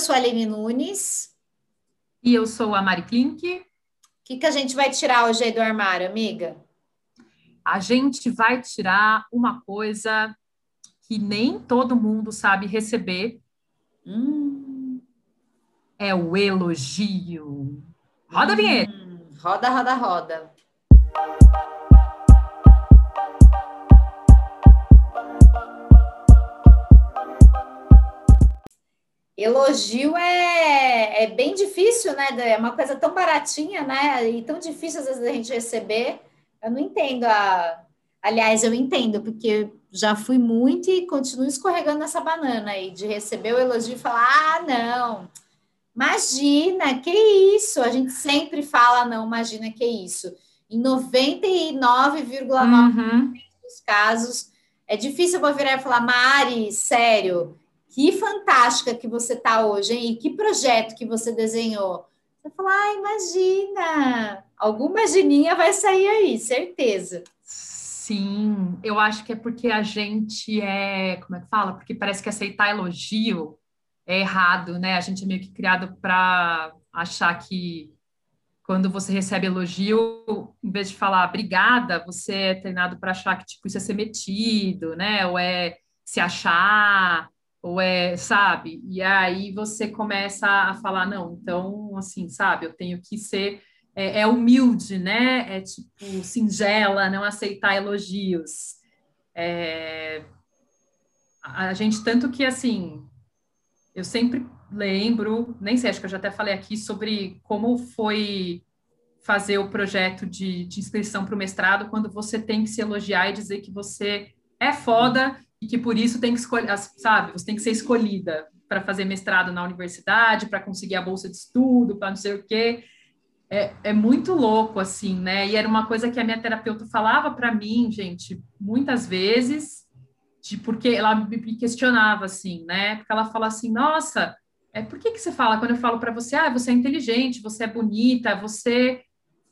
sou a Aline Nunes. E eu sou a Mari Klink. O que, que a gente vai tirar hoje aí do armário, amiga? A gente vai tirar uma coisa que nem todo mundo sabe receber. Hum. É o elogio. Roda a vinheta. Hum. Roda, roda, roda. Elogio é, é bem difícil, né? É uma coisa tão baratinha, né? E tão difícil às vezes a gente receber. Eu não entendo a. Aliás, eu entendo, porque já fui muito e continuo escorregando nessa banana aí, de receber o elogio e falar: ah, não, imagina, que isso? A gente sempre fala, não, imagina, que isso. Em 99,9% uhum. dos casos, é difícil eu virar e falar, Mari, sério, que fantástica que você está hoje, hein? E que projeto que você desenhou. Você fala, ah, imagina, alguma gininha vai sair aí, certeza. Sim, eu acho que é porque a gente é, como é que fala? Porque parece que aceitar elogio é errado, né? A gente é meio que criado para achar que quando você recebe elogio, em vez de falar obrigada, você é treinado para achar que tipo isso é ser metido, né? Ou é se achar, ou é, sabe? E aí você começa a falar, não, então, assim, sabe, eu tenho que ser é, é, humilde, né? É tipo singela, não aceitar elogios. É, a gente, tanto que assim, eu sempre lembro, nem sei, acho que eu já até falei aqui sobre como foi fazer o projeto de, de inscrição para o mestrado quando você tem que se elogiar e dizer que você é foda e que por isso tem que escolher, sabe, você tem que ser escolhida para fazer mestrado na universidade, para conseguir a bolsa de estudo, para não sei o quê. É, é muito louco, assim, né? E era uma coisa que a minha terapeuta falava para mim, gente, muitas vezes, de porque ela me questionava, assim, né? Porque ela fala assim, nossa, é, por que, que você fala, quando eu falo para você, ah, você é inteligente, você é bonita, você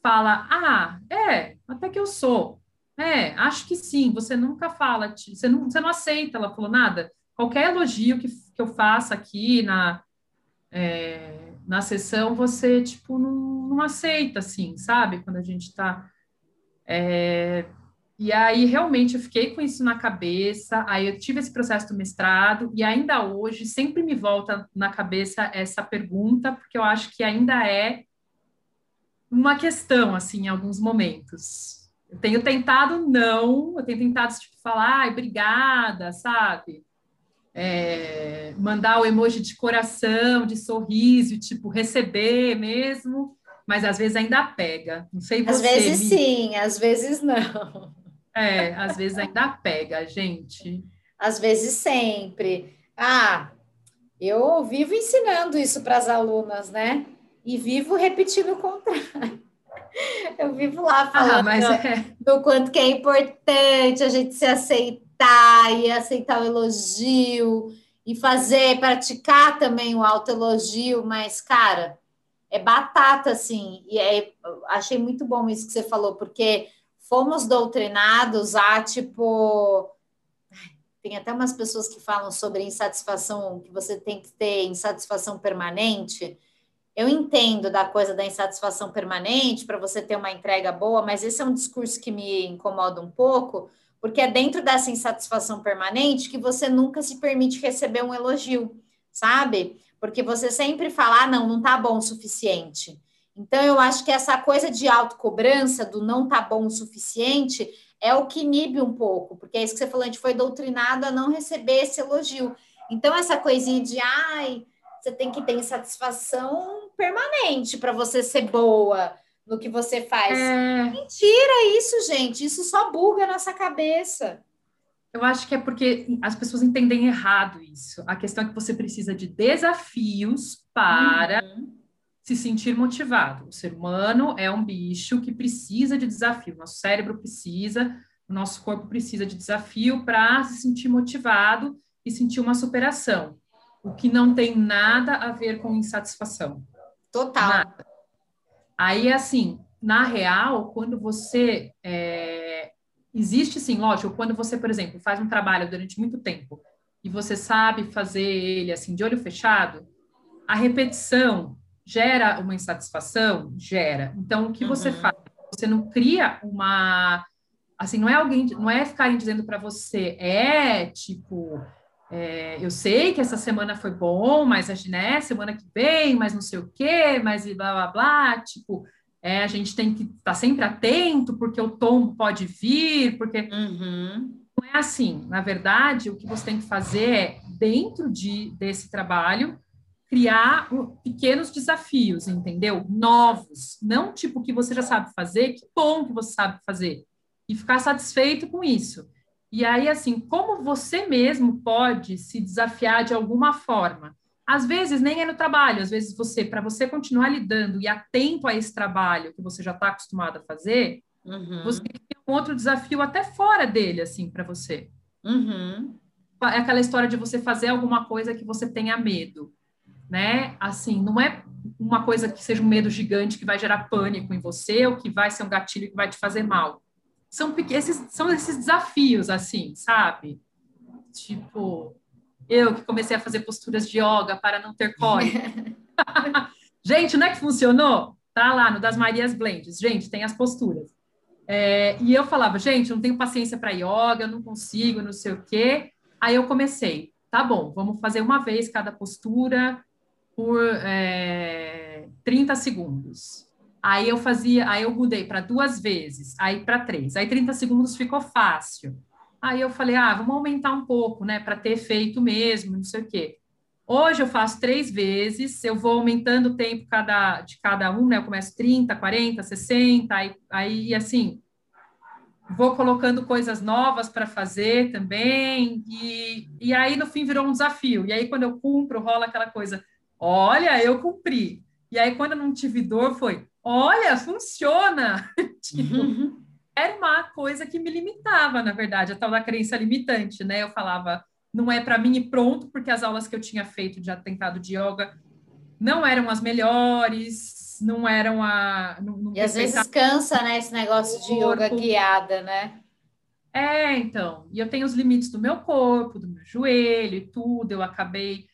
fala, ah, é, até que eu sou. É, acho que sim. Você nunca fala, você não, você não aceita. Ela falou nada. Qualquer elogio que, que eu faça aqui na, é, na sessão, você, tipo, não, não aceita, assim, sabe? Quando a gente está. É, e aí, realmente, eu fiquei com isso na cabeça. Aí, eu tive esse processo do mestrado, e ainda hoje, sempre me volta na cabeça essa pergunta, porque eu acho que ainda é uma questão, assim, em alguns momentos. Eu tenho tentado não, eu tenho tentado tipo, falar, ai, obrigada, sabe? É, mandar o emoji de coração, de sorriso, tipo, receber mesmo, mas às vezes ainda pega. Não sei você. Às vezes me... sim, às vezes não. É, às vezes ainda pega, gente. Às vezes sempre. Ah, eu vivo ensinando isso para as alunas, né? E vivo repetindo o contrário. Eu vivo lá ah, falando ah, é... do quanto que é importante a gente se aceitar e aceitar o elogio e fazer, praticar também o autoelogio, mas, cara, é batata, assim, e é, achei muito bom isso que você falou, porque fomos doutrinados a, tipo, tem até umas pessoas que falam sobre insatisfação, que você tem que ter insatisfação permanente, eu entendo da coisa da insatisfação permanente para você ter uma entrega boa, mas esse é um discurso que me incomoda um pouco, porque é dentro dessa insatisfação permanente que você nunca se permite receber um elogio, sabe? Porque você sempre fala, ah, não, não tá bom o suficiente. Então, eu acho que essa coisa de autocobrança, do não tá bom o suficiente, é o que inibe um pouco, porque é isso que você falou, a gente foi doutrinado a não receber esse elogio. Então, essa coisinha de, ai, você tem que ter insatisfação permanente para você ser boa no que você faz. É... Mentira isso, gente. Isso só buga a nossa cabeça. Eu acho que é porque as pessoas entendem errado isso. A questão é que você precisa de desafios para uhum. se sentir motivado. O ser humano é um bicho que precisa de desafio. Nosso cérebro precisa, o nosso corpo precisa de desafio para se sentir motivado e sentir uma superação o que não tem nada a ver com insatisfação. Total. Nada. Aí, assim, na real, quando você. É, existe, sim, lógico, quando você, por exemplo, faz um trabalho durante muito tempo e você sabe fazer ele, assim, de olho fechado, A repetição gera uma insatisfação? Gera. Então, o que uhum. você faz? Você não cria uma. Assim, não é alguém, não é ficarem dizendo para você, é tipo, é, eu sei que essa semana foi bom, mas a né, semana que vem, mas não sei o quê, mas blá blá blá, tipo, é, a gente tem que estar tá sempre atento, porque o tom pode vir, porque. Uhum. Não é assim. Na verdade, o que você tem que fazer é, dentro de, desse trabalho, criar pequenos desafios, entendeu? Novos. Não tipo que você já sabe fazer, que bom que você sabe fazer. E ficar satisfeito com isso. E aí, assim, como você mesmo pode se desafiar de alguma forma? Às vezes nem é no trabalho, às vezes você, para você continuar lidando e atento a esse trabalho que você já está acostumado a fazer, uhum. você tem um outro desafio até fora dele, assim, para você. Uhum. É aquela história de você fazer alguma coisa que você tenha medo, né? Assim, não é uma coisa que seja um medo gigante que vai gerar pânico em você ou que vai ser um gatilho que vai te fazer mal. São, esses, são esses desafios, assim, sabe? Tipo, eu que comecei a fazer posturas de yoga para não ter cólica. Gente, não é que funcionou? Tá lá no das Marias Blends. Gente, tem as posturas. É, e eu falava, gente, não tenho paciência para yoga, não consigo, não sei o quê. Aí eu comecei, tá bom, vamos fazer uma vez cada postura por é, 30 segundos. Aí eu fazia, aí eu mudei para duas vezes, aí para três. Aí 30 segundos ficou fácil. Aí eu falei, ah, vamos aumentar um pouco, né, para ter efeito mesmo, não sei o quê. Hoje eu faço três vezes, eu vou aumentando o tempo cada, de cada um, né? Eu começo 30, 40, 60, aí, aí assim, vou colocando coisas novas para fazer também, e, e aí no fim virou um desafio. E aí quando eu cumpro, rola aquela coisa, olha, eu cumpri. E aí quando eu não tive dor, foi, olha, funciona! tipo, uhum era uma coisa que me limitava, na verdade, a tal da crença limitante, né? Eu falava, não é para mim e pronto, porque as aulas que eu tinha feito de atentado de yoga não eram as melhores, não eram a. Não, não e às vezes cansa, né, esse negócio de yoga guiada, né? É, então. E eu tenho os limites do meu corpo, do meu joelho e tudo. Eu acabei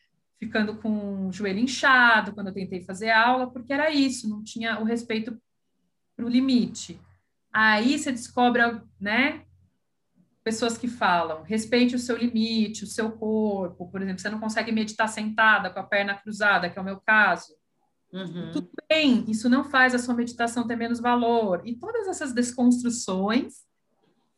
ficando com o joelho inchado quando eu tentei fazer aula, porque era isso, não tinha o respeito para o limite. Aí você descobre, né? Pessoas que falam, respeite o seu limite, o seu corpo. Por exemplo, você não consegue meditar sentada com a perna cruzada, que é o meu caso. Uhum. Tudo bem, isso não faz a sua meditação ter menos valor. E todas essas desconstruções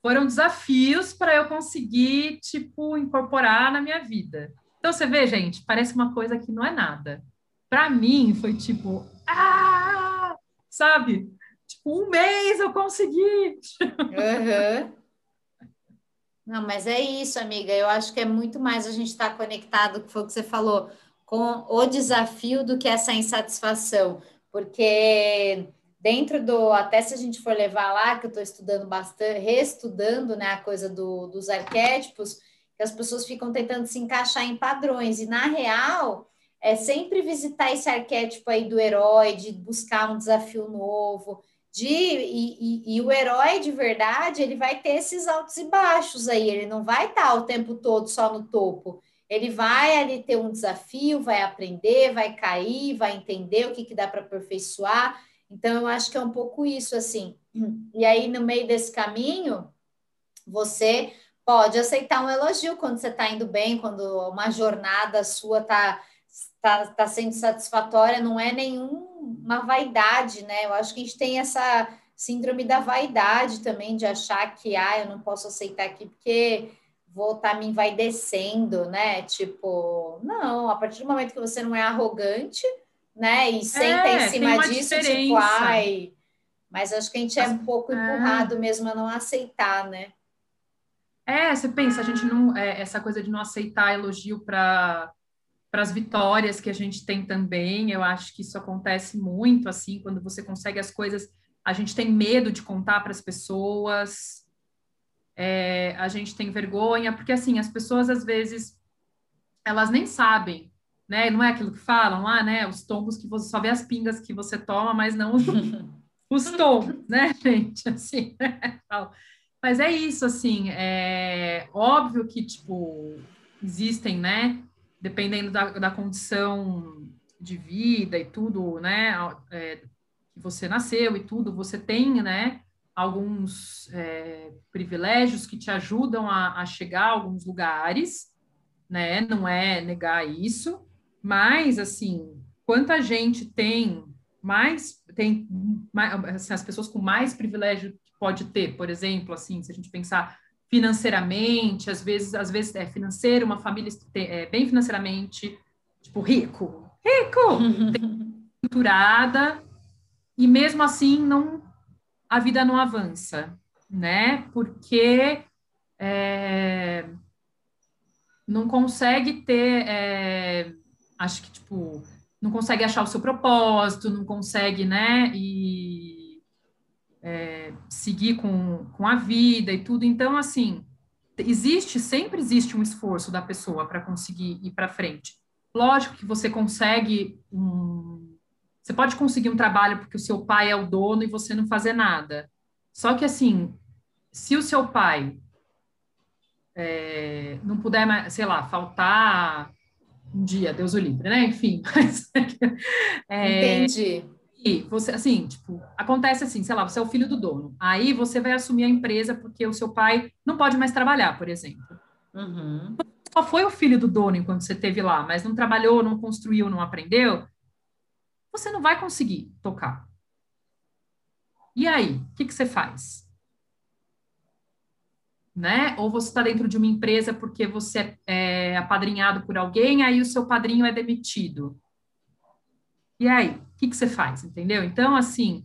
foram desafios para eu conseguir, tipo, incorporar na minha vida. Então, você vê, gente, parece uma coisa que não é nada. Para mim, foi tipo, ah! Sabe? Tipo, um mês eu consegui. Uhum. Não, mas é isso, amiga. Eu acho que é muito mais a gente estar tá conectado, que foi o que você falou, com o desafio do que essa insatisfação. Porque dentro do, até se a gente for levar lá, que eu estou estudando bastante, reestudando né, a coisa do, dos arquétipos, que as pessoas ficam tentando se encaixar em padrões, e na real é sempre visitar esse arquétipo aí do herói, de buscar um desafio novo, de e, e, e, o herói de verdade ele vai ter esses altos e baixos aí, ele não vai estar o tempo todo só no topo. Ele vai ali ter um desafio, vai aprender, vai cair, vai entender o que, que dá para aperfeiçoar. Então, eu acho que é um pouco isso, assim. E aí, no meio desse caminho, você pode aceitar um elogio quando você está indo bem, quando uma jornada sua está tá, tá sendo satisfatória, não é nenhuma vaidade, né? Eu acho que a gente tem essa síndrome da vaidade também, de achar que, ah, eu não posso aceitar aqui porque vou estar tá me envaidecendo, né? Tipo, não, a partir do momento que você não é arrogante, né? E senta é, em cima disso, tipo, diferença. tipo, ai. Mas acho que a gente é um pouco é. empurrado mesmo a não aceitar, né? É, você pensa, a gente não. É, essa coisa de não aceitar elogio para as vitórias que a gente tem também. Eu acho que isso acontece muito assim, quando você consegue as coisas, a gente tem medo de contar para as pessoas. É, a gente tem vergonha, porque assim, as pessoas às vezes elas nem sabem, né? Não é aquilo que falam lá, né? Os tombos que você só vê as pingas que você toma, mas não os, os tombos, né, gente? Assim, né? Mas é isso, assim, é óbvio que, tipo, existem, né? dependendo da, da condição de vida e tudo, né, é, que você nasceu e tudo, você tem, né, alguns é, privilégios que te ajudam a, a, chegar a alguns lugares, né, não é negar isso, mas, assim, quanta gente tem mais, tem assim, as pessoas com mais privilégio pode ter, por exemplo, assim, se a gente pensar financeiramente, às vezes, às vezes é financeiro, uma família é, bem financeiramente, tipo, rico, rico, estruturada, e mesmo assim não a vida não avança, né? Porque é, não consegue ter, é, acho que tipo, não consegue achar o seu propósito, não consegue, né? E é, seguir com, com a vida e tudo. Então, assim, existe, sempre existe um esforço da pessoa para conseguir ir para frente. Lógico que você consegue um, você pode conseguir um trabalho porque o seu pai é o dono e você não fazer nada. Só que, assim, se o seu pai é, não puder, sei lá, faltar um dia, Deus o livre, né? Enfim. Mas, é, Entendi. E você, assim, tipo, acontece assim, sei lá, você é o filho do dono. Aí você vai assumir a empresa porque o seu pai não pode mais trabalhar, por exemplo. Uhum. Só foi o filho do dono enquanto você esteve lá, mas não trabalhou, não construiu, não aprendeu você não vai conseguir tocar. E aí, o que, que você faz? Né? Ou você está dentro de uma empresa porque você é apadrinhado por alguém, aí o seu padrinho é demitido. E aí, o que, que você faz? Entendeu? Então, assim,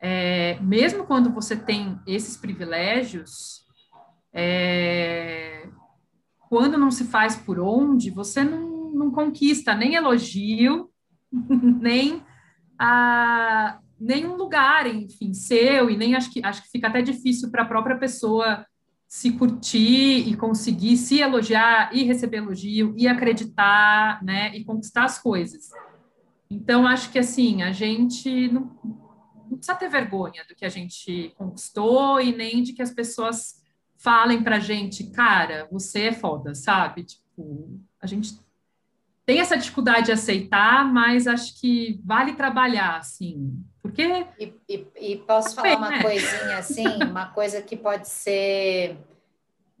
é, mesmo quando você tem esses privilégios, é, quando não se faz por onde, você não, não conquista nem elogio, nem a nenhum lugar, enfim, seu, e nem acho que acho que fica até difícil para a própria pessoa se curtir e conseguir se elogiar e receber elogio e acreditar, né, e conquistar as coisas. Então acho que assim, a gente não, não precisa ter vergonha do que a gente conquistou e nem de que as pessoas falem pra gente, cara, você é foda, sabe? Tipo, a gente tem essa dificuldade de aceitar, mas acho que vale trabalhar, assim, porque... E, e, e posso falar uma né? coisinha, assim, uma coisa que pode ser,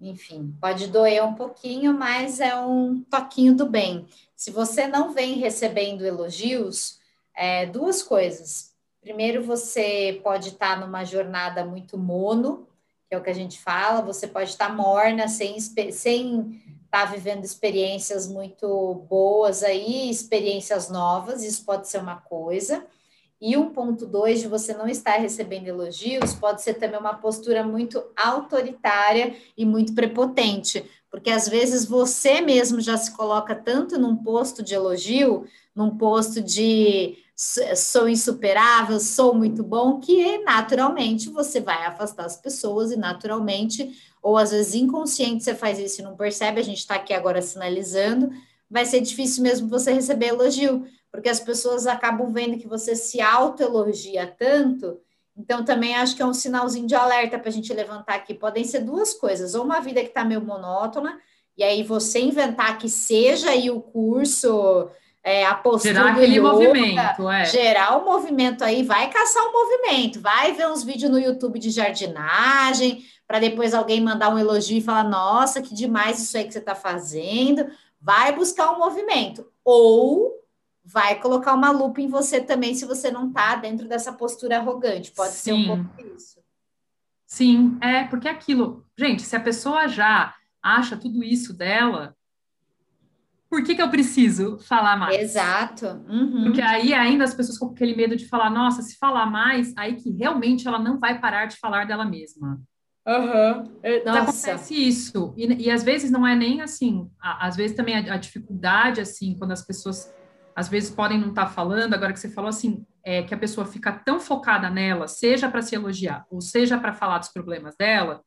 enfim, pode doer um pouquinho, mas é um toquinho do bem. Se você não vem recebendo elogios, é, duas coisas. Primeiro, você pode estar numa jornada muito mono, que é o que a gente fala, você pode estar morna, sem, sem está vivendo experiências muito boas aí, experiências novas, isso pode ser uma coisa. E um ponto dois de você não estar recebendo elogios pode ser também uma postura muito autoritária e muito prepotente, porque às vezes você mesmo já se coloca tanto num posto de elogio, num posto de sou insuperável, sou muito bom, que naturalmente você vai afastar as pessoas e naturalmente ou às vezes inconsciente você faz isso e não percebe, a gente está aqui agora sinalizando, vai ser difícil mesmo você receber elogio, porque as pessoas acabam vendo que você se autoelogia tanto, então também acho que é um sinalzinho de alerta para a gente levantar aqui. Podem ser duas coisas, ou uma vida que está meio monótona, e aí você inventar que seja aí o curso, é, a postura gerar aquele yoga, movimento, é. gerar o movimento aí, vai caçar o movimento, vai ver uns vídeos no YouTube de jardinagem, para depois alguém mandar um elogio e falar: nossa, que demais isso aí que você está fazendo. Vai buscar um movimento. Ou vai colocar uma lupa em você também se você não está dentro dessa postura arrogante. Pode Sim. ser um pouco isso. Sim, é, porque aquilo. Gente, se a pessoa já acha tudo isso dela, por que, que eu preciso falar mais? Exato. Uhum. Porque aí ainda as pessoas com aquele medo de falar, nossa, se falar mais, aí que realmente ela não vai parar de falar dela mesma. Uhum. Acontece isso. E, e, às vezes não é nem assim. Às vezes também a, a, dificuldade, assim, quando as pessoas às vezes podem não estar tá falando, agora que você falou assim, é que a pessoa fica tão focada nela, seja para se elogiar, ou seja para falar dos problemas dela,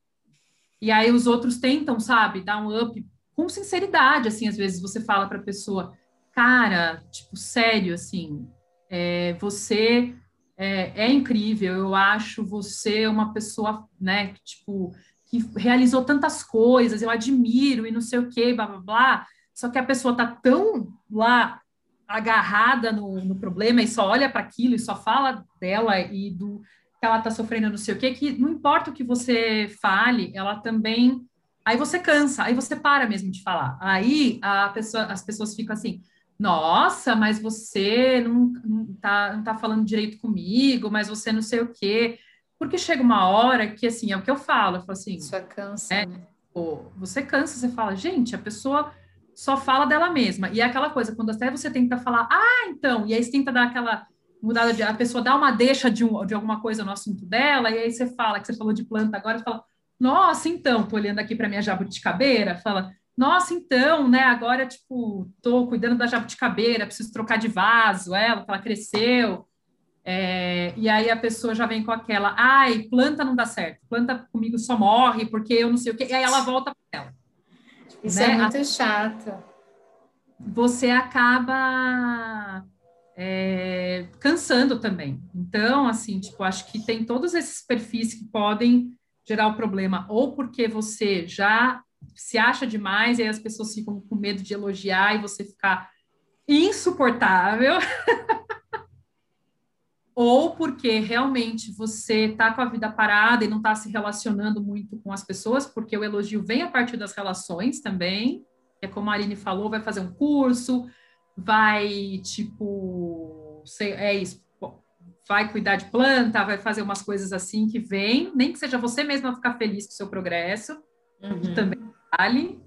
e aí os outros tentam, sabe, dar um up com sinceridade, assim, às vezes você fala para a pessoa, cara, tipo, sério, assim, é, você é, é, incrível. Eu acho você uma pessoa, né, tipo, que realizou tantas coisas, eu admiro e não sei o quê, blá blá blá. Só que a pessoa tá tão lá agarrada no, no problema e só olha para aquilo e só fala dela e do que ela está sofrendo, não sei o quê, que não importa o que você fale, ela também. Aí você cansa, aí você para mesmo de falar. Aí a pessoa, as pessoas ficam assim: nossa, mas você não, não, tá, não tá falando direito comigo, mas você não sei o quê. Porque chega uma hora que, assim, é o que eu falo, eu falo assim... Isso é cansa, né? Pô, você cansa, você fala, gente, a pessoa só fala dela mesma. E é aquela coisa, quando até você tenta falar, ah, então, e aí você tenta dar aquela mudada de... A pessoa dá uma deixa de, um, de alguma coisa no assunto dela, e aí você fala, que você falou de planta agora, você fala, nossa, então, tô olhando aqui para minha jabuticabeira, fala nossa, então, né, agora, tipo, tô cuidando da jabuticabeira, preciso trocar de vaso, ela, ela cresceu, é, e aí a pessoa já vem com aquela, ai, planta não dá certo, planta comigo só morre, porque eu não sei o quê, e aí ela volta para ela. Isso né? é muito chato. Você acaba é, cansando também. Então, assim, tipo, acho que tem todos esses perfis que podem gerar o problema, ou porque você já se acha demais e aí as pessoas ficam com medo de elogiar e você ficar insuportável. ou porque realmente você está com a vida parada e não está se relacionando muito com as pessoas, porque o elogio vem a partir das relações também. É como a Aline falou, vai fazer um curso, vai tipo, sei, é isso, vai cuidar de planta, vai fazer umas coisas assim que vem, nem que seja você mesma ficar feliz com o seu progresso, uhum. também vale,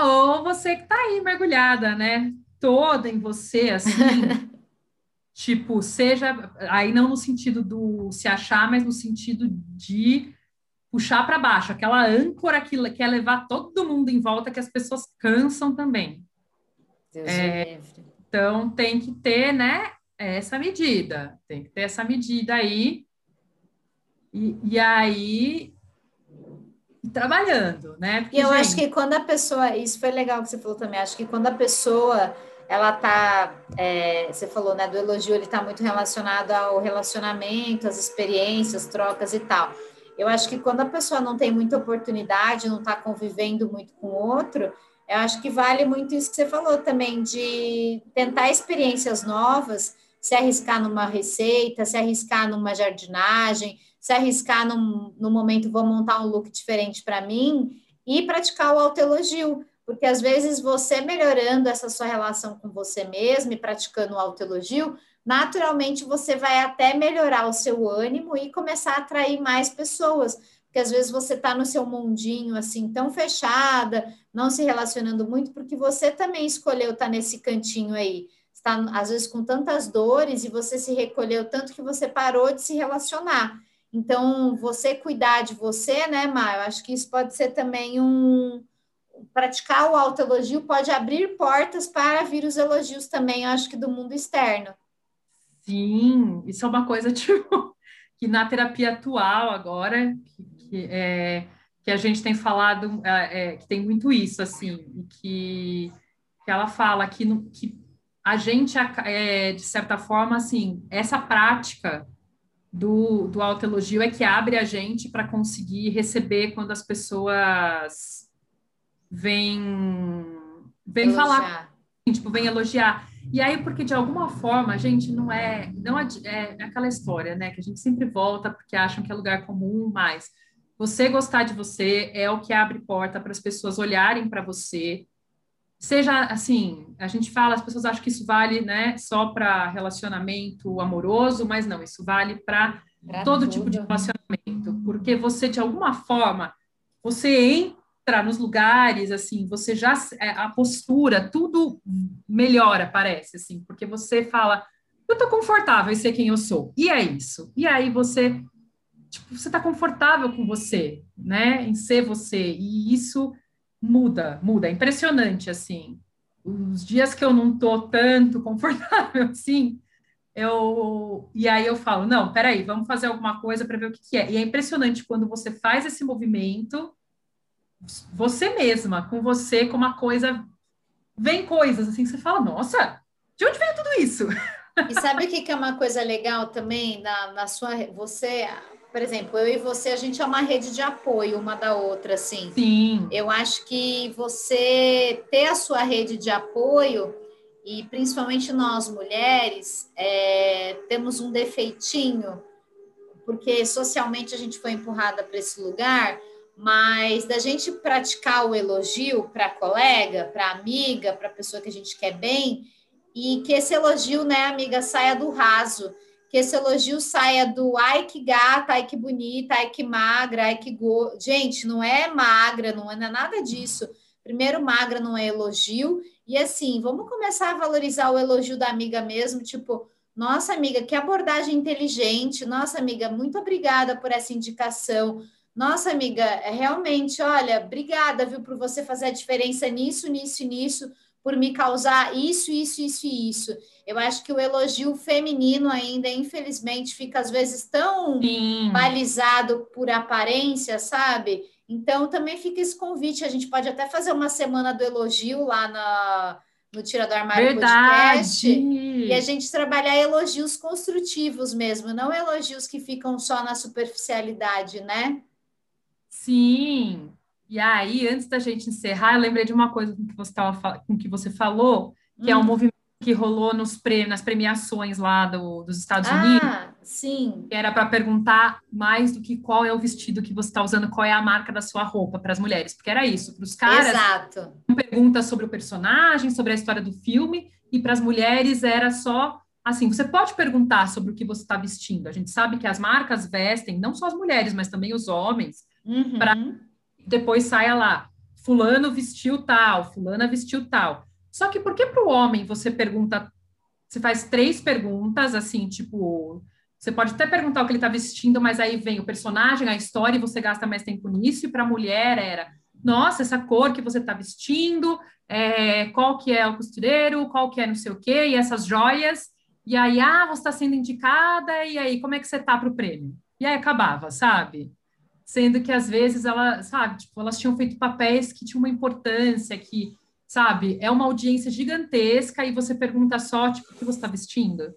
ou você que tá aí mergulhada, né? Toda em você, assim, tipo, seja, aí não no sentido do se achar, mas no sentido de puxar para baixo, aquela âncora que quer levar todo mundo em volta, que as pessoas cansam também. Deus é, então tem que ter, né, essa medida, tem que ter essa medida aí. E, e aí trabalhando, né? Porque, e eu gente... acho que quando a pessoa, isso foi legal que você falou também, acho que quando a pessoa ela tá, é, você falou, né, do elogio, ele tá muito relacionado ao relacionamento, às experiências, trocas e tal. Eu acho que quando a pessoa não tem muita oportunidade, não está convivendo muito com o outro, eu acho que vale muito isso que você falou também, de tentar experiências novas, se arriscar numa receita, se arriscar numa jardinagem, se arriscar num, num momento, vou montar um look diferente para mim e praticar o autoelogio, porque às vezes você melhorando essa sua relação com você mesmo e praticando o autoelogio, naturalmente você vai até melhorar o seu ânimo e começar a atrair mais pessoas, porque às vezes você está no seu mundinho assim tão fechada, não se relacionando muito, porque você também escolheu estar tá nesse cantinho aí. Está às vezes com tantas dores e você se recolheu tanto que você parou de se relacionar. Então, você cuidar de você, né, Mar? Eu acho que isso pode ser também um. Praticar o autoelogio pode abrir portas para vir os elogios também, eu acho que do mundo externo. Sim, isso é uma coisa, tipo, que na terapia atual agora, que, que, é, que a gente tem falado, é, é, que tem muito isso, assim, que, que ela fala que, no, que a gente, é, de certa forma, assim, essa prática do, do autoelogio é que abre a gente para conseguir receber quando as pessoas vêm, vêm falar, tipo, vêm elogiar. E aí, porque de alguma forma, a gente não é, não é, é aquela história, né, que a gente sempre volta porque acham que é lugar comum, mas você gostar de você é o que abre porta para as pessoas olharem para você, seja assim, a gente fala, as pessoas acham que isso vale, né, só para relacionamento amoroso, mas não, isso vale para todo tipo de relacionamento, porque você de alguma forma você entra nos lugares assim, você já é, a postura, tudo melhora, parece assim, porque você fala, eu tô confortável em ser quem eu sou. E é isso. E aí você tipo, você tá confortável com você, né, em ser você. E isso muda, muda, é impressionante, assim. Os dias que eu não tô tanto confortável, assim, eu... E aí eu falo, não, peraí, vamos fazer alguma coisa para ver o que, que é. E é impressionante quando você faz esse movimento, você mesma, com você, com uma coisa... Vem coisas, assim, que você fala, nossa, de onde veio tudo isso? E sabe o que, que é uma coisa legal também na, na sua... Você por exemplo, eu e você, a gente é uma rede de apoio uma da outra, assim. Sim. Eu acho que você ter a sua rede de apoio e principalmente nós mulheres é, temos um defeitinho, porque socialmente a gente foi empurrada para esse lugar, mas da gente praticar o elogio para colega, para amiga, para pessoa que a gente quer bem, e que esse elogio, né, amiga, saia do raso, que esse elogio saia do ai que gata, ai que bonita, ai que magra, ai que go... gente, não é magra, não é nada disso. Primeiro, magra não é elogio, e assim, vamos começar a valorizar o elogio da amiga mesmo, tipo, nossa amiga, que abordagem inteligente, nossa amiga, muito obrigada por essa indicação. Nossa amiga, é realmente, olha, obrigada, viu, por você fazer a diferença nisso, nisso e nisso, por me causar isso, isso, isso e isso. Eu acho que o elogio feminino ainda, infelizmente, fica às vezes tão Sim. balizado por aparência, sabe? Então, também fica esse convite. A gente pode até fazer uma semana do elogio lá na, no Tira do Armário Verdade. Podcast. E a gente trabalhar elogios construtivos mesmo, não elogios que ficam só na superficialidade, né? Sim. E aí, antes da gente encerrar, eu lembrei de uma coisa com que você, tava, com que você falou, que hum. é um hum. movimento que rolou nos pre, nas premiações lá do, dos Estados ah, Unidos. Sim. Que era para perguntar mais do que qual é o vestido que você está usando, qual é a marca da sua roupa para as mulheres, porque era isso. Para os caras, Exato. pergunta sobre o personagem, sobre a história do filme, e para as mulheres era só assim: você pode perguntar sobre o que você está vestindo. A gente sabe que as marcas vestem, não só as mulheres, mas também os homens, uhum. para depois saia lá. Fulano vestiu tal, fulana vestiu tal. Só que por que para o homem você pergunta, você faz três perguntas, assim, tipo, você pode até perguntar o que ele está vestindo, mas aí vem o personagem, a história, e você gasta mais tempo nisso, e para a mulher era, nossa, essa cor que você está vestindo, é, qual que é o costureiro, qual que é não sei o quê, e essas joias, e aí, ah, você está sendo indicada, e aí, como é que você tá para o prêmio? E aí acabava, sabe? Sendo que às vezes ela, sabe, tipo, elas tinham feito papéis que tinham uma importância, que sabe? É uma audiência gigantesca e você pergunta só, tipo, o que você está vestindo?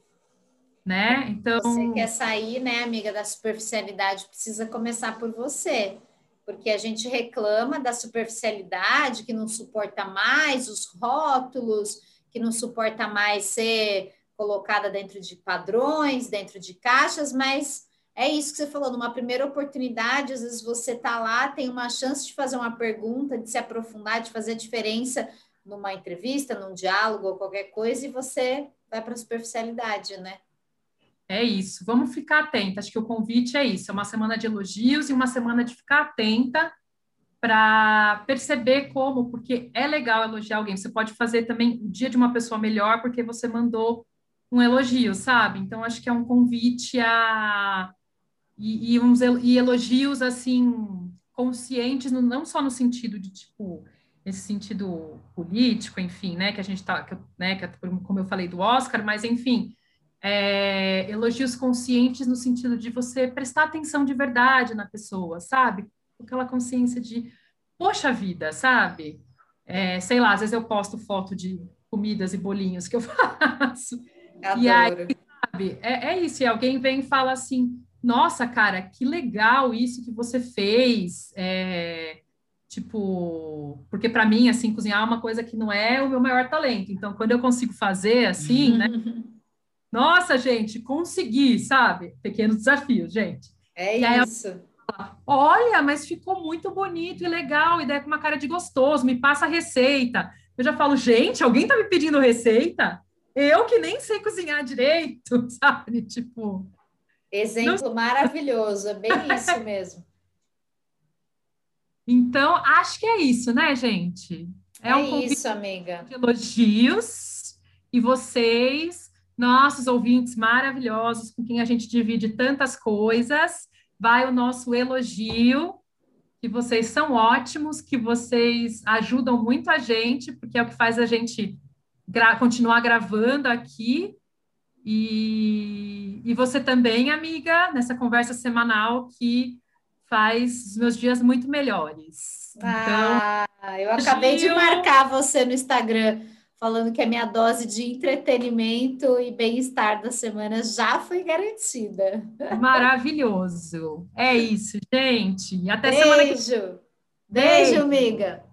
Né? Então... Você quer sair, né, amiga, da superficialidade, precisa começar por você. Porque a gente reclama da superficialidade, que não suporta mais os rótulos, que não suporta mais ser colocada dentro de padrões, dentro de caixas, mas é isso que você falou, numa primeira oportunidade, às vezes você está lá, tem uma chance de fazer uma pergunta, de se aprofundar, de fazer a diferença numa entrevista, num diálogo ou qualquer coisa, e você vai para a superficialidade, né? É isso, vamos ficar atenta. Acho que o convite é isso: é uma semana de elogios e uma semana de ficar atenta para perceber como, porque é legal elogiar alguém. Você pode fazer também o dia de uma pessoa melhor porque você mandou um elogio, sabe? Então, acho que é um convite a. E, e, uns, e elogios, assim, conscientes, não só no sentido de, tipo, nesse sentido político, enfim, né, que a gente está, né, que, como eu falei do Oscar, mas enfim, é, elogios conscientes no sentido de você prestar atenção de verdade na pessoa, sabe? Aquela consciência de, poxa vida, sabe? É, sei lá, às vezes eu posto foto de comidas e bolinhos que eu faço. Adoro. E aí, sabe, é, é isso, e alguém vem e fala assim, nossa, cara, que legal isso que você fez, é, Tipo, porque para mim, assim, cozinhar é uma coisa que não é o meu maior talento. Então, quando eu consigo fazer assim, né? Nossa, gente, consegui, sabe? Pequenos desafios, gente. É e isso. Fala, Olha, mas ficou muito bonito e legal, e daí com uma cara de gostoso, me passa a receita. Eu já falo, gente, alguém tá me pedindo receita? Eu que nem sei cozinhar direito, sabe? Tipo. Exemplo não... maravilhoso, é bem isso mesmo. Então, acho que é isso, né, gente? É, é um isso, amiga. De elogios e vocês, nossos ouvintes maravilhosos, com quem a gente divide tantas coisas, vai o nosso elogio, que vocês são ótimos, que vocês ajudam muito a gente, porque é o que faz a gente gra continuar gravando aqui. E, e você também, amiga, nessa conversa semanal que faz os meus dias muito melhores. Então, ah, eu acabei de marcar você no Instagram falando que a minha dose de entretenimento e bem-estar da semana já foi garantida. Maravilhoso. É isso, gente. Até Beijo. semana que Beijo. Beijo, amiga.